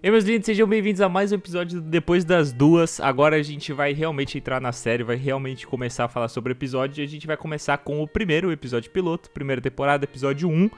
E meus lindos, sejam bem-vindos a mais um episódio Depois das Duas. Agora a gente vai realmente entrar na série, vai realmente começar a falar sobre o episódio. E a gente vai começar com o primeiro episódio piloto, primeira temporada, episódio 1,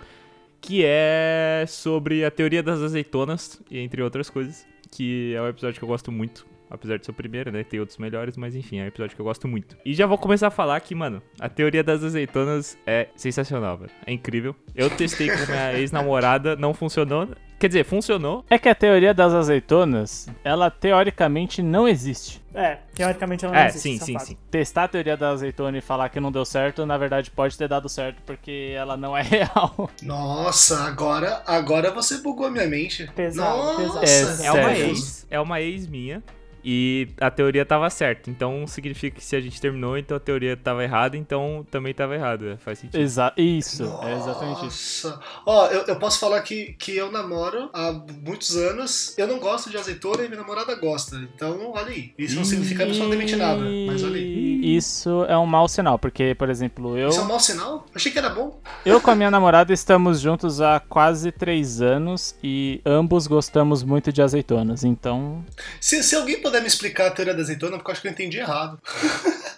que é sobre a teoria das azeitonas, entre outras coisas. Que é um episódio que eu gosto muito. Apesar de ser o primeiro, né? Tem outros melhores, mas enfim, é um episódio que eu gosto muito. E já vou começar a falar que, mano, a teoria das azeitonas é sensacional, velho. É incrível. Eu testei com minha ex-namorada, não funcionou. Quer dizer, funcionou. É que a teoria das azeitonas, ela teoricamente não existe. É, teoricamente ela não É, existe. sim, é sim, fato. sim. Testar a teoria da azeitona e falar que não deu certo, na verdade pode ter dado certo, porque ela não é real. Nossa, agora, agora você bugou a minha mente. Pesado, Nossa. pesado. É É uma ex, é uma ex minha. E a teoria tava certa. Então significa que se a gente terminou, então a teoria tava errada, então também tava errado. é, Faz sentido. Exa isso, é exatamente isso. Nossa. Ó, eu, eu posso falar que, que eu namoro há muitos anos. Eu não gosto de azeitona e minha namorada gosta. Então, olha aí. Isso não significa absolutamente nada. Mas olha aí. Isso é um mau sinal, porque, por exemplo, eu, Isso é um mau sinal? Achei que era bom. eu com a minha namorada estamos juntos há quase três anos e ambos gostamos muito de azeitonas, então Se, se alguém puder me explicar a teoria da azeitona, porque eu acho que eu entendi errado.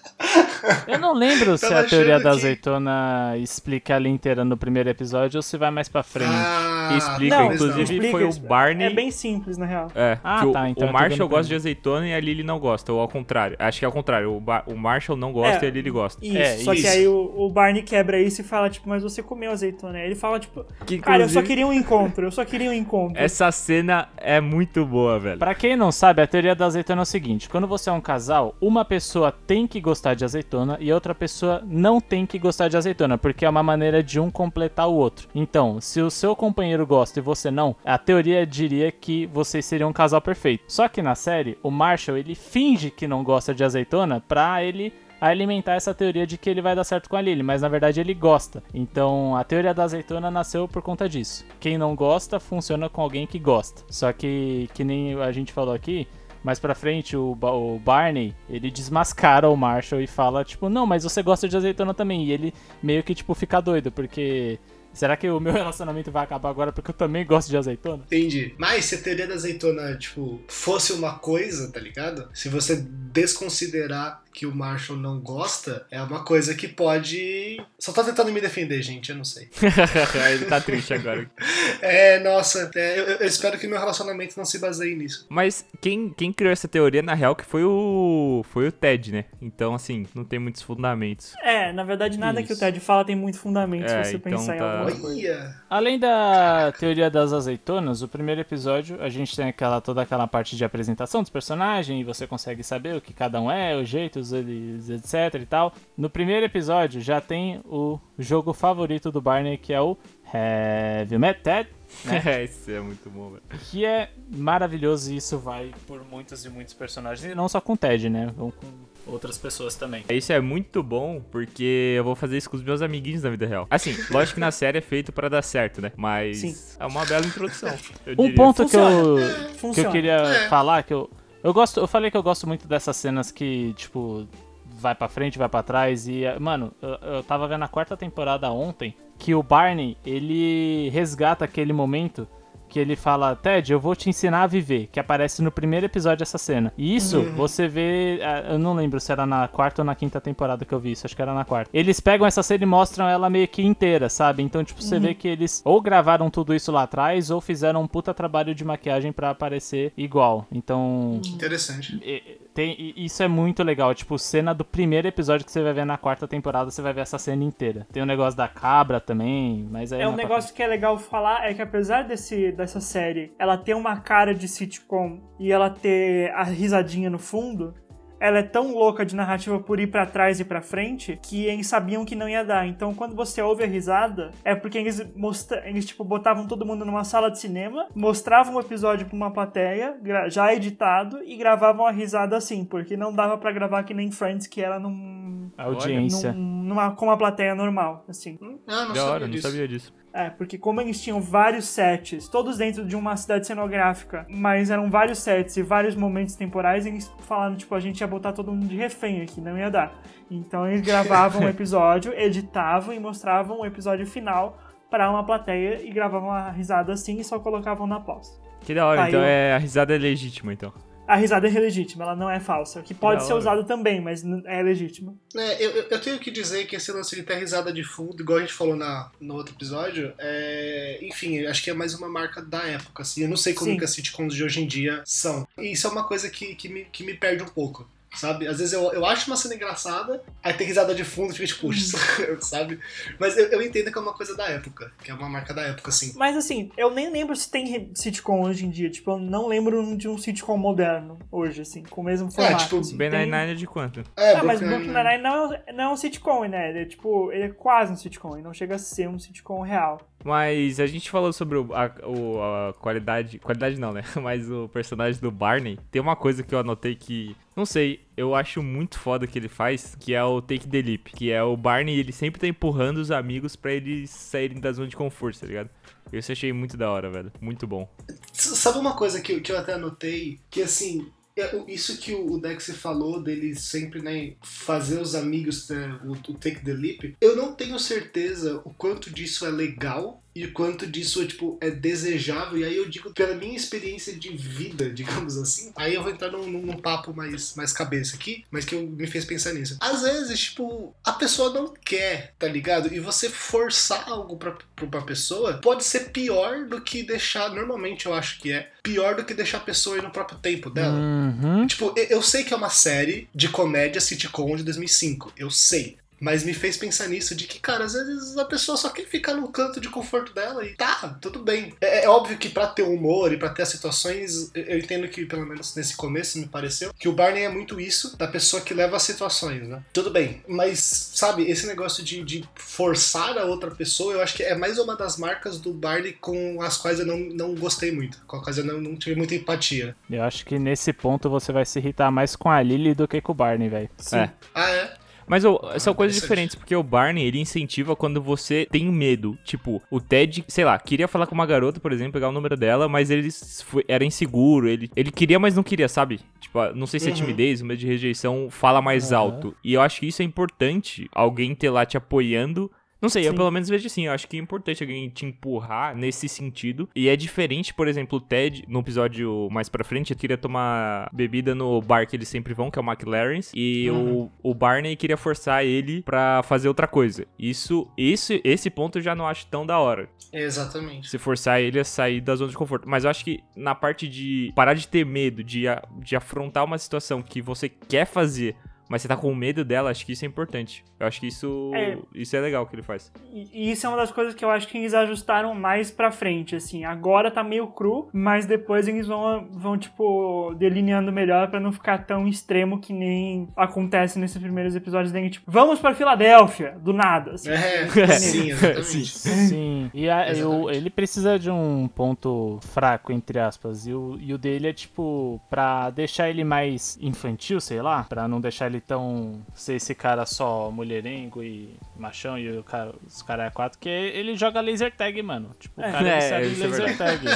Eu não lembro se a teoria da que- azeitona explica ela inteira no primeiro episódio ou se vai mais pra frente. Ah, Explica, Não, inclusive explica foi o. Barney. É bem simples, na real. É, Ah, que o, tá, então o Marshall gosta de azeitona e a Lily não gosta, ou ao contrário. Acho que é ao contrário, o, Ba- o Marshall não gosta É. e a Lily gosta. Isso, É, só isso. que aí o, o Barney quebra isso e fala, tipo, mas você comeu azeitona. Aí ele fala, tipo, Que, cara, eu só queria um encontro, eu só queria um encontro. Essa cena é muito boa, velho. Pra quem não sabe, a teoria da azeitona é o seguinte: quando você é um casal, uma pessoa tem que gostar de azeitona e outra pessoa não tem que gostar de azeitona, porque é uma maneira de um completar o outro. Então, se o seu companheiro gosta e você não, a teoria diria que vocês seriam um casal perfeito. Só que na série, o Marshall ele finge que não gosta de azeitona pra ele alimentar essa teoria de que ele vai dar certo com a Lily, mas na verdade ele gosta. Então a teoria da azeitona nasceu por conta disso. Quem não gosta funciona com alguém que gosta. Só que, que nem a gente falou aqui, mais pra frente o, o Barney, ele desmascara o Marshall e fala, tipo, não, mas você gosta de azeitona também. E ele meio que, tipo, fica doido, porque. Será que o meu relacionamento vai acabar agora porque eu também gosto de azeitona? Entendi. Mas se a teoria da azeitona, tipo, fosse uma coisa, tá ligado? Se você desconsiderar que o Marshall não gosta, é uma coisa que pode. Só tô tentando me defender, gente, eu não sei. Ele tá triste agora. É, nossa, é, eu, eu espero que meu relacionamento não se baseie nisso. Mas quem, quem criou essa teoria, na real, que foi o. Foi o Ted, né? Então, assim, não tem muitos fundamentos. É, na verdade, nada que o Isso. Ted fala tem muito fundamento É, se você então pensar em tá- alguma coisa. Além da teoria das azeitonas, o primeiro episódio a gente tem aquela toda aquela parte de apresentação dos personagens e você consegue saber o que cada um é, os jeitos, eles, etc e tal. No primeiro episódio já tem o jogo favorito do Barney que é o Heavy Metal, né? Isso é muito bom, velho. que é maravilhoso e isso vai por muitos e muitos personagens, e não só com o Ted, né? Vão com outras pessoas também. Isso é muito bom, porque eu vou fazer isso com os meus amiguinhos na vida real. Assim, lógico que na série é feito pra dar certo, né? Mas Sim. é uma bela introdução. eu Um diria. ponto que eu, Funciona. que eu queria É. falar, que eu. Eu gosto. Eu falei que eu gosto muito dessas cenas que, tipo, vai pra frente, vai pra trás. E, eh, mano, eu, eu tava vendo a quarta temporada ontem que o Barney, ele resgata aquele momento que ele fala, Ted, eu vou te ensinar a viver, que aparece no primeiro episódio essa cena. E isso você vê, ah, eu não lembro se era na quarta ou na quinta temporada que eu vi isso, acho que era na quarta. Eles pegam essa cena e mostram ela meio que inteira, sabe? Então, tipo, você vê que eles ou gravaram tudo isso lá atrás ou fizeram um puta trabalho de maquiagem pra aparecer igual. Então, Interessante. e- tem, isso é muito legal. Tipo, cena do primeiro episódio que você vai ver na quarta temporada, você vai ver essa cena inteira. Tem o negócio da cabra também, mas aí. É um na negócio que é legal falar é que apesar desse, dessa série ela ter uma cara de sitcom e ela ter a risadinha no fundo, ela é tão louca de narrativa por ir pra trás e pra frente que eles sabiam que não ia dar. Então, quando você ouve a risada, é porque eles, mostra eles tipo, botavam todo mundo numa sala de cinema, mostravam o episódio pra uma plateia, já editado, e gravavam a risada assim, porque não dava pra gravar que nem Friends, que era num, audiência. num- numa, com uma plateia normal, assim. Ah, não Da hora, sabia não disso. sabia disso. É, porque como eles tinham vários sets, todos dentro de uma cidade cenográfica, mas eram vários sets e vários momentos temporais, eles falaram, tipo, a gente ia botar todo mundo de refém aqui, não ia dar. Então eles gravavam um episódio, editavam e mostravam o episódio final para uma plateia e gravavam a risada assim e só colocavam na pós. Que da hora, Aí então eu- é, a risada é legítima, então. A risada é legítima, ela não é falsa. Que pode Da ser hora. usada também, mas é legítima. É, eu, eu- eu tenho que dizer que esse lance de ter risada de fundo, igual a gente falou na, no outro episódio, é, enfim, acho que é mais uma marca da época, assim. Eu não sei como Sim. que as sitcoms de hoje em dia são. E isso é uma coisa que, que, me, que me perde um pouco. Sabe? Às vezes eu, eu acho uma cena engraçada, aí tem risada de fundo e fica tipo, puxa, sabe? Mas eu, eu entendo que é uma coisa da época, que é uma marca da época, assim. Mas assim, eu nem lembro se tem sitcom hoje em dia. Tipo, eu não lembro de um sitcom moderno hoje, assim, com o mesmo formato. tipo, assim. Ben Tem- Nine é de quanto? É, Ah, mas Brooklyn Brooklyn Nine-Nine não, é- não é um sitcom, né? Ele é tipo, ele é quase um sitcom, ele não chega a ser um sitcom real. Mas a gente falou sobre o- a, o- a qualidade. Qualidade não, né? Mas o personagem do Barney. Tem uma coisa que eu anotei que. Não sei, eu acho muito foda que ele faz, que é o Take the Leap. Que é o Barney, ele sempre tá empurrando os amigos pra eles saírem da zona de conforto, tá ligado? Eu achei muito da hora, velho. Muito bom. Sabe uma coisa que, eu- que eu até anotei? Que assim, é, isso que o Dex falou dele sempre né, fazer os amigos né, o take the leap, eu não tenho certeza o quanto disso é legal e o quanto disso tipo, é desejável. E aí eu digo, pela minha experiência de vida, digamos assim, aí eu vou entrar num, num- papo mais, mais cabeça aqui, mas que eu- me fez pensar nisso. Às vezes, tipo, a pessoa não quer, tá ligado? E você forçar algo pra, pra uma pessoa pode ser pior do que deixar, normalmente eu acho que é, pior do que deixar a pessoa ir no próprio tempo dela. Uhum. Tipo, eu- eu sei que é uma série de comédia sitcom de 2005, eu sei. Mas me fez pensar nisso, de que, cara, às vezes a pessoa só quer ficar no canto de conforto dela e tá, tudo bem. É, é óbvio que pra ter humor e pra ter as situações, eu- eu entendo que, pelo menos nesse começo, me pareceu, que o Barney é muito isso, da pessoa que leva as situações, né? Tudo bem, mas, sabe, esse negócio de, de forçar a outra pessoa, eu acho que é mais uma das marcas do Barney com as quais eu não, não gostei muito, com as quais eu não, não tive muita empatia. Eu acho que nesse ponto você vai se irritar mais com a Lily do que com o Barney, velho. É. Ah, é? Mas ô, são coisas diferentes, porque o Barney, ele incentiva quando você tem medo. Tipo, o Ted, sei lá, queria falar com uma garota, por exemplo, pegar o número dela, mas ele foi- era inseguro. Ele, ele queria, mas não queria, sabe? Tipo, ah, não sei se é Uhum. timidez, o medo de rejeição fala mais Aham. alto. E eu acho que isso é importante, alguém ter lá te apoiando. Não sei, eu Sim. pelo menos vejo assim, eu acho que é importante alguém te empurrar nesse sentido. E é diferente, por exemplo, o Ted, no episódio mais pra frente, queria tomar bebida no bar que eles sempre vão, que é o McLaren's, e Uhum. o, o Barney queria forçar ele pra fazer outra coisa. Isso, esse, esse ponto eu já não acho tão da hora. Exatamente. Se forçar ele a sair da zona de conforto. Mas eu acho que na parte de parar de ter medo, de, de afrontar uma situação que você quer fazer, mas você tá com medo dela, acho que isso é importante. Eu acho que isso É. isso é legal que ele faz. E e isso é uma das coisas que eu acho que eles ajustaram mais pra frente, assim. Agora tá meio cru, mas depois eles vão, vão tipo, delineando melhor pra não ficar tão extremo que nem acontece nesses primeiros episódios dele, tipo, vamos pra Filadélfia, do nada, assim. É, sim, exatamente. Sim. Sim. E a- eu- ele precisa de um ponto fraco, entre aspas. E o, e o dele é tipo, pra deixar ele mais infantil, sei lá. Pra não deixar ele tão. ser esse cara só mulherengo e machão e o cara, os caras é quatro, que ele joga laser tag, mano. Tipo, o cara É, é, recebe é laser tag.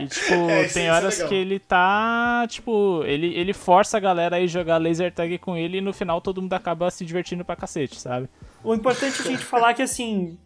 E tipo, É, tem é horas que ele tá. Tipo, ele, ele força a galera a jogar laser tag com ele e no final todo mundo acaba se divertindo pra cacete, sabe? O importante é a gente falar que, assim,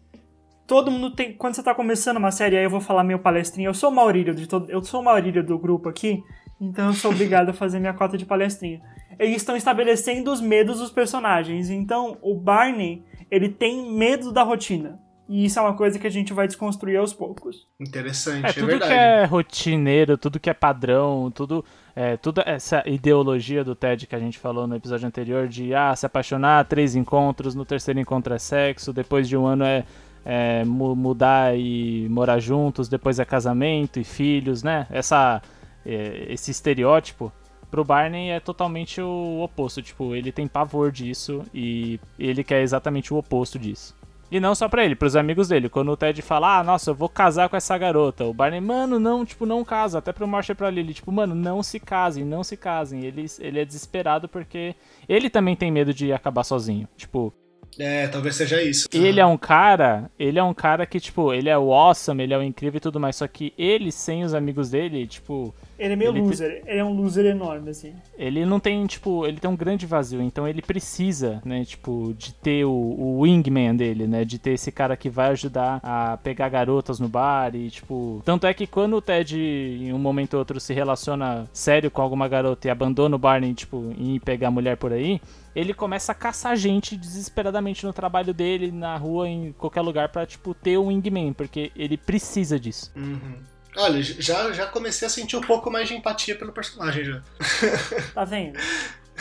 todo mundo tem... Quando você tá começando uma série, aí eu vou falar meu palestrinha. Eu sou o Maurílio, de todo, eu sou o Maurílio do grupo aqui, então eu sou obrigado a fazer minha cota de palestrinha. Eles estão estabelecendo os medos dos personagens. Então, o Barney, ele tem medo da rotina. E isso é uma coisa que a gente vai desconstruir aos poucos. Interessante, É, é, tudo verdade. que é rotineiro, tudo que é padrão, tudo, é, toda essa ideologia do Ted que a gente falou no episódio anterior de ah, se apaixonar, três encontros, no terceiro encontro é sexo, depois de um ano é, é mu- mudar e morar juntos, depois é casamento e filhos, né? Essa, é, esse estereótipo pro Barney é totalmente o oposto, tipo, ele tem pavor disso e ele quer exatamente o oposto disso. E não só pra ele, pros amigos dele. Quando o Ted fala, ah, nossa, eu vou casar com essa garota. O Barney, mano, não, tipo, não casa. Até pro Marshall e pra Lily, tipo, mano, não se casem, não se casem. Ele, ele é desesperado porque ele também tem medo de acabar sozinho. Tipo, É, talvez seja isso. ele é um cara, ele é um cara que, tipo, ele é o awesome, ele é o incrível e tudo mais. Só que ele, sem os amigos dele, tipo, Ele é meio Ele te- loser. Ele é um loser enorme, assim. Ele não tem, tipo, ele tem um grande vazio, então ele precisa, né, tipo, de ter o, o wingman dele, né, de ter esse cara que vai ajudar a pegar garotas no bar e, tipo... Tanto é que quando o Ted, em um momento ou outro, se relaciona sério com alguma garota e abandona o Barney, tipo, em ir pegar mulher por aí, ele começa a caçar gente desesperadamente no trabalho dele, na rua, em qualquer lugar, pra, tipo, ter um wingman, porque ele precisa disso. Uhum. Olha, já, já comecei a sentir um pouco mais de empatia pelo personagem já. Tá vendo?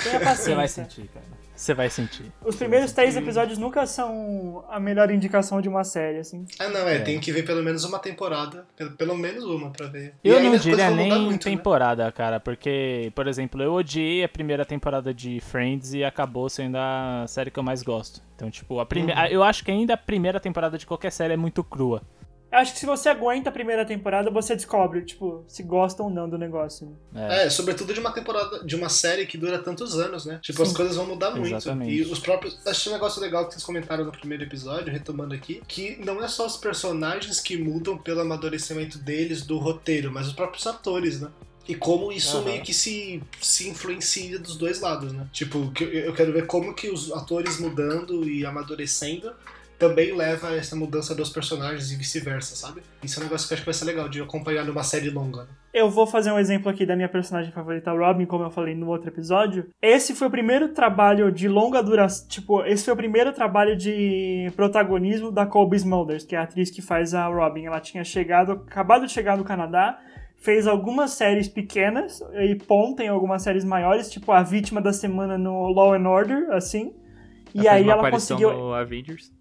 Tenha Você vai paciência. sentir, cara. Você vai sentir. Os primeiros três episódios nunca são a melhor indicação de uma série, assim. Ah, não, é, É. tem que ver pelo menos uma temporada. Pelo, pelo menos uma pra ver. Eu não diria nem muito, né? temporada, cara, porque, por exemplo, eu odiei a primeira temporada de Friends e acabou sendo a série que eu mais gosto. Então, tipo, a prime... Uhum. eu acho que ainda a primeira temporada de qualquer série é muito crua. Eu acho que se você aguenta a primeira temporada, você descobre, tipo, se gosta ou não do negócio. né? É. É, sobretudo de uma temporada, de uma série que dura tantos anos, né? Tipo, as Sim. coisas vão mudar muito. Exatamente. E os próprios. Acho um negócio legal que vocês comentaram no primeiro episódio, retomando aqui, que não é só os personagens que mudam pelo amadurecimento deles do roteiro, mas os próprios atores, né? E como isso Aham. meio que se, se influencia dos dois lados, né? Tipo, eu quero ver como que os atores mudando e amadurecendo também leva a essa mudança dos personagens e vice-versa, sabe? Isso é um negócio que eu acho que vai ser legal de acompanhar numa série longa. Né? Eu vou fazer um exemplo aqui da minha personagem favorita, a Robin, como eu falei no outro episódio. Esse foi o primeiro trabalho de longa duração. Tipo, esse foi o primeiro trabalho de protagonismo da Colby Smulders, que é a atriz que faz a Robin. Ela tinha chegado, acabado de chegar no Canadá, fez algumas séries pequenas e ponta em algumas séries maiores, tipo a vítima da semana no Law and Order, assim. E Ela fez aí uma ela conseguiu no Avengers.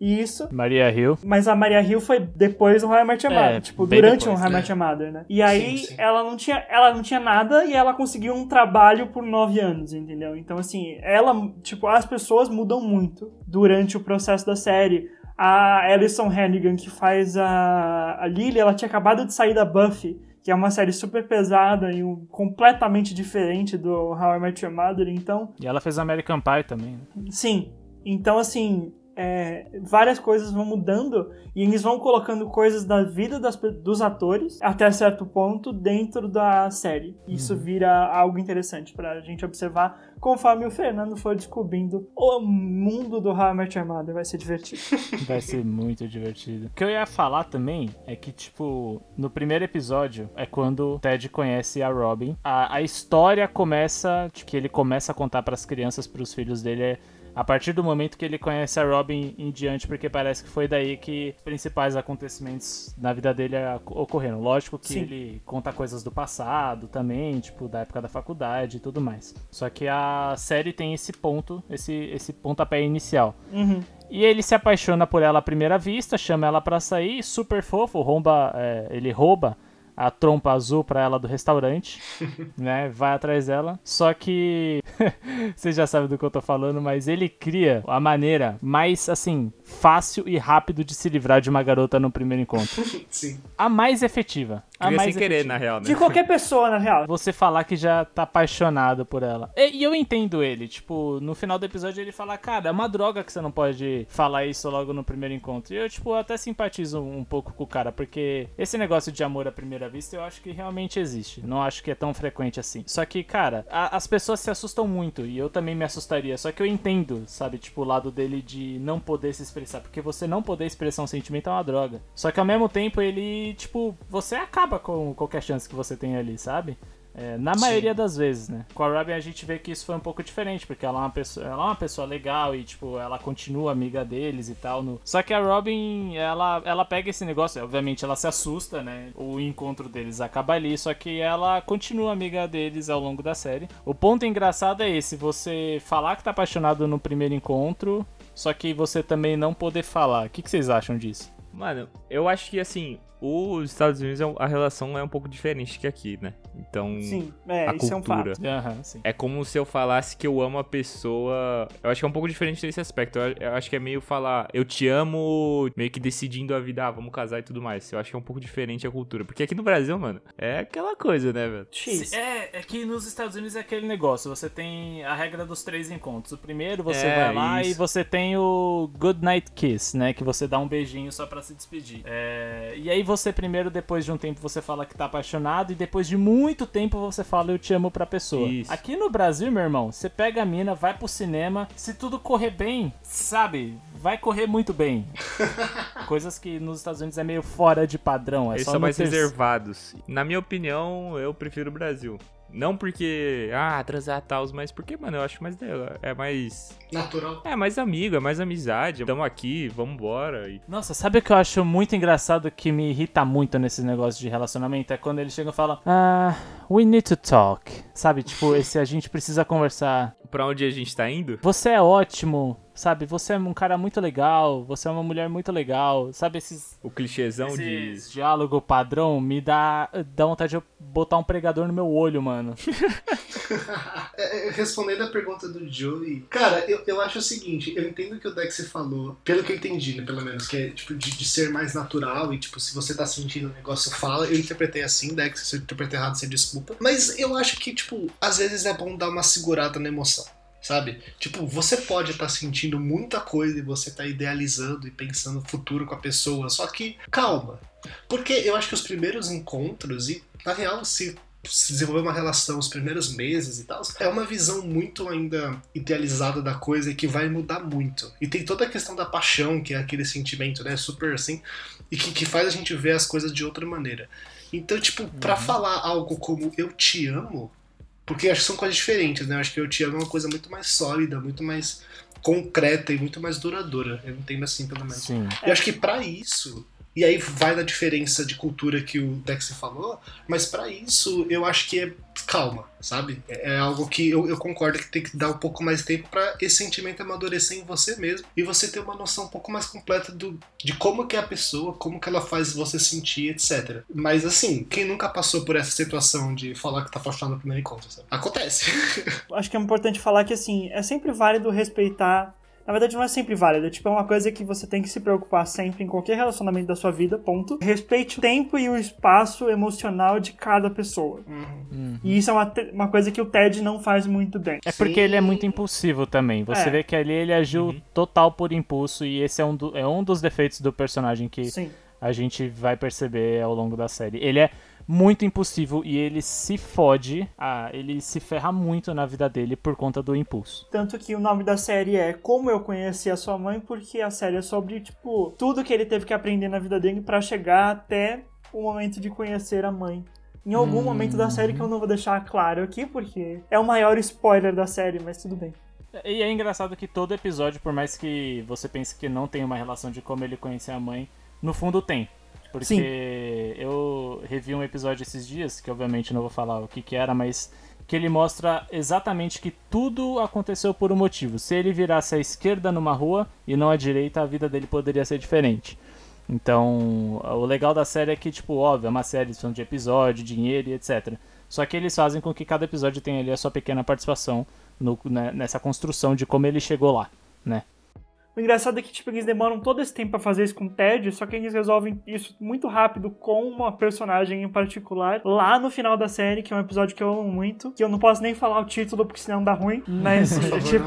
Isso. Maria Hill. Mas a Maria Hill foi depois do How I Met Your É, Mother, tipo, bem durante depois, um How I né? Met Your Mother, né? E aí Sim, sim. ela não tinha ela não tinha nada e ela conseguiu um trabalho por nove anos, entendeu? Então assim, ela tipo as pessoas mudam muito durante o processo da série. A Alison Hannigan que faz a, a Lily, ela tinha acabado de sair da Buffy, que é uma série super pesada e um, completamente diferente do How I Met Your Mother, então E ela fez American Pie também. né? Sim. Então, assim, é, várias coisas vão mudando e eles vão colocando coisas da vida das dos atores até certo ponto dentro da série. Isso vira algo interessante pra gente observar conforme o Fernando for descobrindo o mundo do Your Mother. Vai ser divertido. Vai ser muito divertido. O que eu ia falar também é que, tipo, no primeiro episódio é quando o Ted conhece a Robin. A, a história começa, tipo, que ele começa a contar pras crianças, pros filhos dele, é a partir do momento que ele conhece a Robin em diante, porque parece que foi daí que os principais acontecimentos na vida dele ocorreram. Lógico que Sim. ele conta coisas do passado também, tipo, da época da faculdade e tudo mais. Só que a série tem esse ponto, esse, esse pontapé inicial. Uhum. E ele se apaixona por ela à primeira vista, chama ela pra sair, super fofo, rouba, é, ele rouba a trompa azul pra ela do restaurante, né? Vai atrás dela. Só que você já sabe do que eu tô falando, mas ele cria a maneira mais assim fácil e rápido de se livrar de uma garota no primeiro encontro. Sim. A mais efetiva. A Queria mais sem querer, na real, né? De qualquer pessoa, na real. você falar que já tá apaixonado por ela. E, e eu entendo ele, tipo, no final do episódio ele fala, cara, é uma droga que você não pode falar isso logo no primeiro encontro. E eu, tipo, até simpatizo um pouco com o cara, porque esse negócio de amor à primeira vista eu acho que realmente existe. Não acho que é tão frequente assim. Só que, cara, a- as pessoas se assustam muito, e eu também me assustaria. Só que eu entendo, sabe, tipo, o lado dele de não poder se expressar, porque você não poder expressar um sentimento é uma droga. Só que ao mesmo tempo ele, tipo, você acaba com qualquer chance que você tem ali, sabe? É, na Sim. maioria das vezes, né? Com a Robin a gente vê que isso foi um pouco diferente, porque ela é uma pessoa, ela é uma pessoa legal e, tipo, ela continua amiga deles e tal. No... Só que a Robin, ela, ela pega esse negócio, obviamente ela se assusta, né? O encontro deles acaba ali, só que ela continua amiga deles ao longo da série. O ponto engraçado é esse, você falar que tá apaixonado no primeiro encontro, só que você também não poder falar. O que, que vocês acham disso? Mano, eu acho que assim, os Estados Unidos, a relação é um pouco diferente que aqui, né? Então, Sim, é, a isso é um cultura. fato. Sim. É como se eu falasse que eu amo a pessoa. Eu acho que é um pouco diferente desse aspecto. Eu, eu acho que é meio falar, eu te amo, meio que decidindo a vida, ah, vamos casar e tudo mais. Eu acho que é um pouco diferente a cultura. Porque aqui no Brasil, mano, é aquela coisa, né, velho? X. É, é que nos Estados Unidos é aquele negócio, você tem a regra dos três encontros. O primeiro você É, vai lá isso. e você tem o Good Night Kiss, né? Que você dá um beijinho só pra se despedir. É, e aí você primeiro, depois de um tempo, você fala que tá apaixonado, e depois de muito tempo você fala eu te amo pra pessoa. Isso. Aqui no Brasil, meu irmão, você pega a mina, vai pro cinema, se tudo correr bem, sabe? Vai correr muito bem. Coisas que nos Estados Unidos é meio fora de padrão. É Eles só são mais terce- reservados. Na minha opinião, eu prefiro o Brasil. Não porque, ah, transar tal, mas porque, mano, eu acho mais dela. É mais. Natural. É mais amigo, é mais amizade. Tamo aqui, vambora. E... Nossa, sabe o que eu acho muito engraçado que me irrita muito nesses negócios de relacionamento? É quando eles chegam e falam, ah, we need to talk. Sabe, tipo, esse a gente precisa conversar. Pra onde a gente tá indo? Você é ótimo, sabe? Você é um cara muito legal, você é uma mulher muito legal. Sabe, esses, O clichêzão de. esses diálogo padrão me dá, dá vontade de eu botar um pregador no meu olho, mano. É, é, Respondendo a pergunta do Joey, cara, eu, eu acho o seguinte, eu entendo o que o Dex falou, pelo que eu entendi, né, pelo menos, que é tipo, de, de ser mais natural e, tipo, se você tá sentindo o negócio, fala. Eu interpretei assim, Dex, se eu interpretei errado, você desculpa. Mas eu acho que, tipo, às vezes é bom dar uma segurada na emoção. Sabe? Tipo, você pode estar sentindo muita coisa e você tá idealizando e pensando no futuro com a pessoa, só que calma. Porque eu acho que os primeiros encontros, e na real, se se desenvolver uma relação os primeiros meses e tal, é uma visão muito ainda idealizada da coisa e que vai mudar muito. E tem toda a questão da paixão, que é aquele sentimento, né, super assim, e que, que faz a gente ver as coisas de outra maneira. Então, tipo, pra falar algo como eu te amo, porque acho que são coisas diferentes, né? Eu acho que eu te amo é uma coisa muito mais sólida, muito mais concreta e muito mais duradoura. Eu entendo assim, pelo menos. Sim. Eu acho que pra isso, e aí vai na diferença de cultura que o Dex falou, mas pra isso eu acho que é calma, sabe? É é algo que eu, eu concordo que tem que dar um pouco mais tempo pra esse sentimento amadurecer em você mesmo e você ter uma noção um pouco mais completa do, de como que é a pessoa, como que ela faz você sentir, etc. Mas assim, quem nunca passou por essa situação de falar que tá apaixonado no primeiro encontro, sabe? Acontece. Acho que é importante falar que, assim, é sempre válido respeitar. Na verdade, não é sempre válido. Tipo, é uma coisa que você tem que se preocupar sempre em qualquer relacionamento da sua vida, ponto. Respeite o tempo e o espaço emocional de cada pessoa. E isso é uma, uma coisa que o Ted não faz muito bem. É porque ele é muito impulsivo também. Você É. vê que ali ele agiu total por impulso e esse é um, do- é um dos defeitos do personagem que Sim. a gente vai perceber ao longo da série. Ele é muito impulsivo e ele se fode, ah, ele se ferra muito na vida dele por conta do impulso. Tanto que o nome da série é Como Eu Conheci a Sua Mãe, porque a série é sobre, tipo, tudo que ele teve que aprender na vida dele pra chegar até o momento de conhecer a mãe. Em algum momento da série que eu não vou deixar claro aqui, porque é o maior spoiler da série, mas tudo bem. E é engraçado que todo episódio, por mais que você pense que não tem uma relação de como ele conhecer a mãe, no fundo tem. Porque Sim. eu revi um episódio esses dias, que obviamente não vou falar o que, que era, mas que ele mostra exatamente que tudo aconteceu por um motivo. Se ele virasse à esquerda numa rua e não à direita, a vida dele poderia ser diferente. Então, o legal da série é que, tipo, óbvio, é uma série são de episódio, dinheiro e etc. Só que eles fazem com que cada episódio tenha ali a sua pequena participação no- né, nessa construção de como ele chegou lá, né? O engraçado é que, tipo, eles demoram todo esse tempo pra fazer isso com o Ted, só que eles resolvem isso muito rápido com uma personagem em particular, lá no final da série, que é um episódio que eu amo muito, que eu não posso nem falar o título porque senão dá ruim, mas, tipo,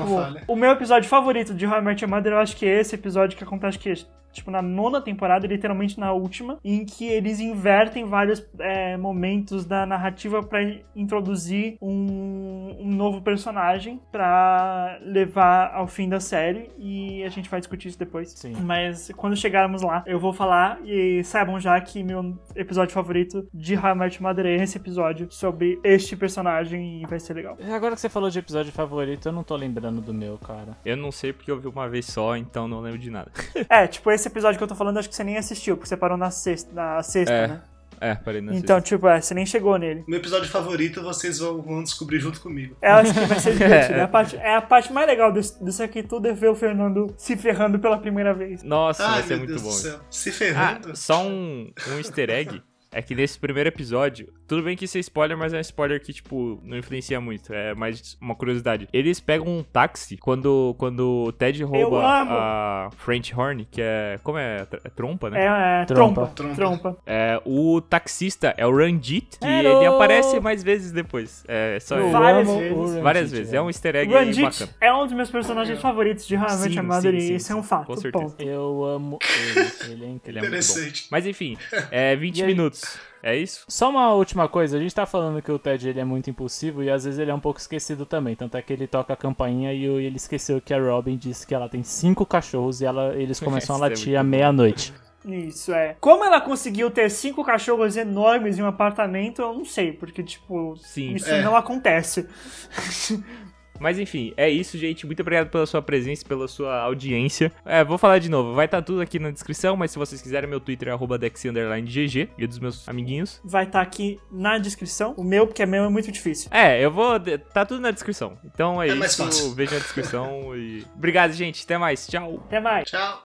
o meu episódio favorito de How I Met Your Mother, eu acho que é esse episódio que acontece que tipo, na nona temporada, literalmente na última, em que eles invertem vários é, momentos da narrativa pra introduzir um, um novo personagem pra levar ao fim da série e a gente vai discutir isso depois. Sim. Mas quando chegarmos lá, eu vou falar e saibam já que meu episódio favorito de How I Met Mother é esse episódio sobre este personagem e vai ser legal. Agora que você falou de episódio favorito, eu não tô lembrando do meu, cara. Eu não sei porque eu vi uma vez só, então não lembro de nada. É, tipo, esse episódio que eu tô falando, acho que você nem assistiu, porque você parou na sexta, na sexta É, né? É, parei na Então, tipo, é, você nem chegou nele. Meu episódio favorito vocês vão, vão descobrir junto comigo. Eu acho que vai ser divertido. É a parte, é a parte mais legal disso, disso aqui tudo é ver o Fernando se ferrando pela primeira vez. Nossa, Ai, vai ser meu muito Deus bom. do isso. céu. Se Ah, ferrando. só um, um easter egg. é que nesse primeiro episódio, tudo bem que isso é spoiler, mas é um spoiler que, tipo, não influencia muito. É mais uma curiosidade. Eles pegam um táxi quando, quando o Ted rouba a French Horn, que é. Como é? É trompa, né? É, é Trompa. trompa. Trompa. É, o taxista é o Ranjit, que Hello! ele aparece mais vezes depois. É só Eu. Várias amo vezes. Várias vezes. É um easter egg Ranjit bacana. é um dos meus personagens favoritos de Mother sim, e isso é um fato. com certeza. ponto. Eu amo ele. Ele é incrível. É muito bom. Interessante. Mas enfim, é 20 E minutos. É isso? Só uma última coisa, a gente tá falando que o Ted ele é muito impulsivo e às vezes ele é um pouco esquecido também. Tanto é que ele toca a campainha e ele esqueceu que a Robin disse que ela tem cinco cachorros e ela, eles começam a Isso é latir à meia-noite. Isso é. Como ela conseguiu ter cinco cachorros enormes em um apartamento, eu não sei, porque, tipo, Sim. isso É. não acontece. Mas enfim, é isso, gente. Muito obrigado pela sua presença, pela sua audiência. É, vou falar de novo. Vai estar tudo aqui na descrição, mas se vocês quiserem, meu Twitter é arroba Dexy_GG e dos meus amiguinhos. Vai estar aqui na descrição. O meu, porque é meu é muito difícil. É, eu vou. Tá tudo na descrição. Então é, É mais isso. fácil. Veja na descrição e. Obrigado, gente. Até mais. Tchau. Até mais. Tchau.